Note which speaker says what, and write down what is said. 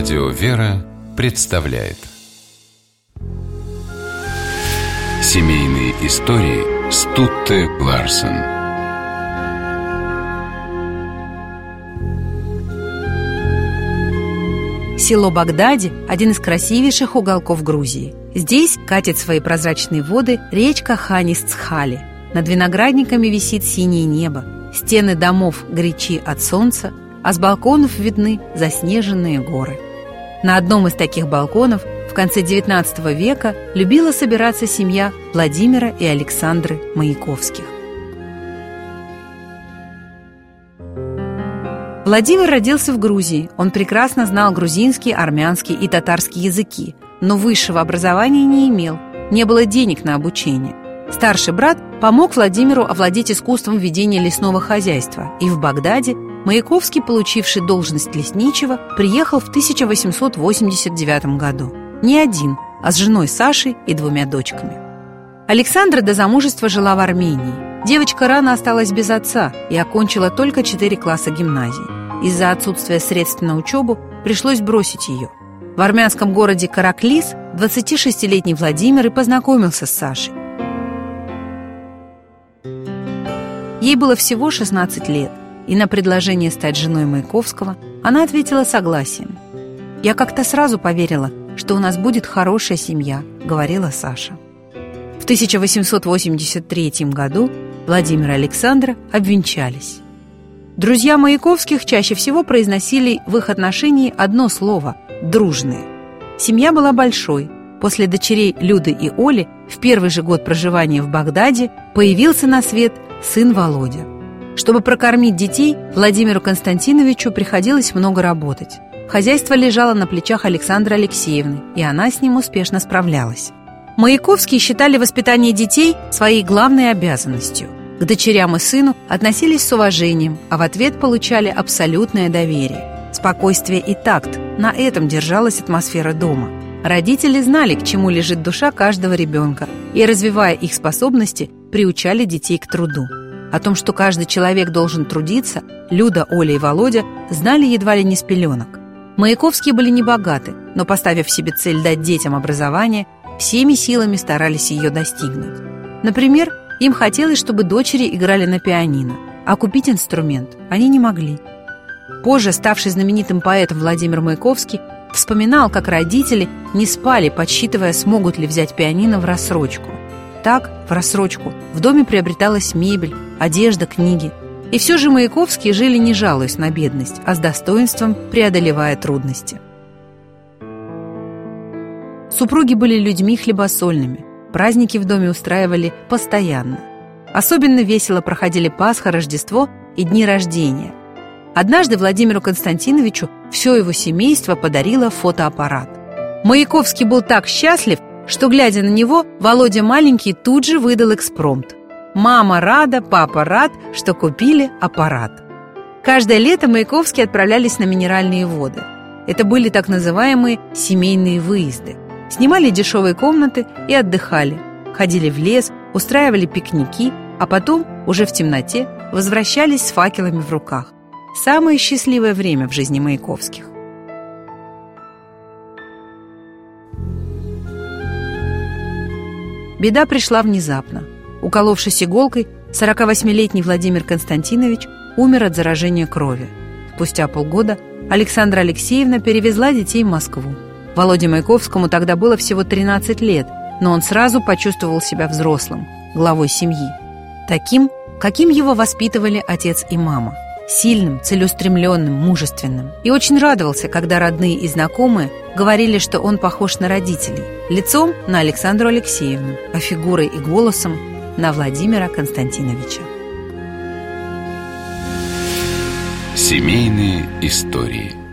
Speaker 1: Радио «Вера» представляет Семейные истории Стутте Ларсен
Speaker 2: Село Багдади – один из красивейших уголков Грузии. Здесь катит свои прозрачные воды речка Ханис-Цхали. Над виноградниками висит синее небо. Стены домов горячи от солнца, а с балконов видны заснеженные горы. На одном из таких балконов в конце XIX века любила собираться семья Владимира и Александры Маяковских. Владимир родился в Грузии. Он прекрасно знал грузинский, армянский и татарский языки, но высшего образования не имел, не было денег на обучение. Старший брат помог Владимиру овладеть искусством ведения лесного хозяйства, и в Багдаде Маяковский, получивший должность лесничего, приехал в 1889 году. Не один, а с женой Сашей и двумя дочками. Александра до замужества жила в Армении. Девочка рано осталась без отца и окончила только 4 класса гимназии. Из-за отсутствия средств на учебу пришлось бросить ее. В армянском городе Караклис 26-летний Владимир и познакомился с Сашей. Ей было всего 16 лет, и на предложение стать женой Маяковского она ответила согласием. «Я как-то сразу поверила, что у нас будет хорошая семья», — говорила Саша. В 1883 году Владимир и Александра обвенчались. Друзья Маяковских чаще всего произносили в их отношении одно слово «дружные». Семья была большой. После дочерей Люды и Оли в первый же год проживания в Багдаде появился на свет сын Володя. Чтобы прокормить детей, Владимиру Константиновичу приходилось много работать. Хозяйство лежало на плечах Александры Алексеевны, и она с ним успешно справлялась. Маяковские считали воспитание детей своей главной обязанностью. К дочерям и сыну относились с уважением, а в ответ получали абсолютное доверие. Спокойствие и такт – на этом держалась атмосфера дома. Родители знали, к чему лежит душа каждого ребенка, и, развивая их способности, приучали детей к труду. О том, что каждый человек должен трудиться, Люда, Оля и Володя знали едва ли не с пеленок. Маяковские были небогаты, но, поставив себе цель дать детям образование, всеми силами старались ее достигнуть. Например, им хотелось, чтобы дочери играли на пианино, а купить инструмент они не могли. Позже, ставший знаменитым поэтом Владимир Маяковский, вспоминал, как родители не спали, подсчитывая, смогут ли взять пианино в рассрочку. Так, в рассрочку, в доме приобреталась мебель, одежда, книги. И все же Маяковские жили не жалуясь на бедность, а с достоинством преодолевая трудности. Супруги были людьми хлебосольными. Праздники в доме устраивали постоянно. Особенно весело проходили Пасха, Рождество и дни рождения. Однажды Владимиру Константиновичу все его семейство подарило фотоаппарат. Маяковский был так счастлив, что, глядя на него, Володя маленький тут же выдал экспромт. Мама рада, папа рад, что купили аппарат. Каждое лето Маяковские отправлялись на минеральные воды. Это были так называемые семейные выезды. Снимали дешевые комнаты и отдыхали. Ходили в лес, устраивали пикники, а потом, уже в темноте, возвращались с факелами в руках. Самое счастливое время в жизни Маяковских. Беда пришла внезапно. Уколовшись иголкой, 48-летний Владимир Константинович умер от заражения крови. Спустя полгода Александра Алексеевна перевезла детей в Москву. Володе Маяковскому тогда было всего 13 лет, но он сразу почувствовал себя взрослым, главой семьи. Таким, каким его воспитывали отец и мама. Сильным, целеустремленным, мужественным. И очень радовался, когда родные и знакомые говорили, что он похож на родителей. Лицом – на Александру Алексеевну, а фигурой и голосом – на Владимира Константиновича.
Speaker 1: Семейные истории –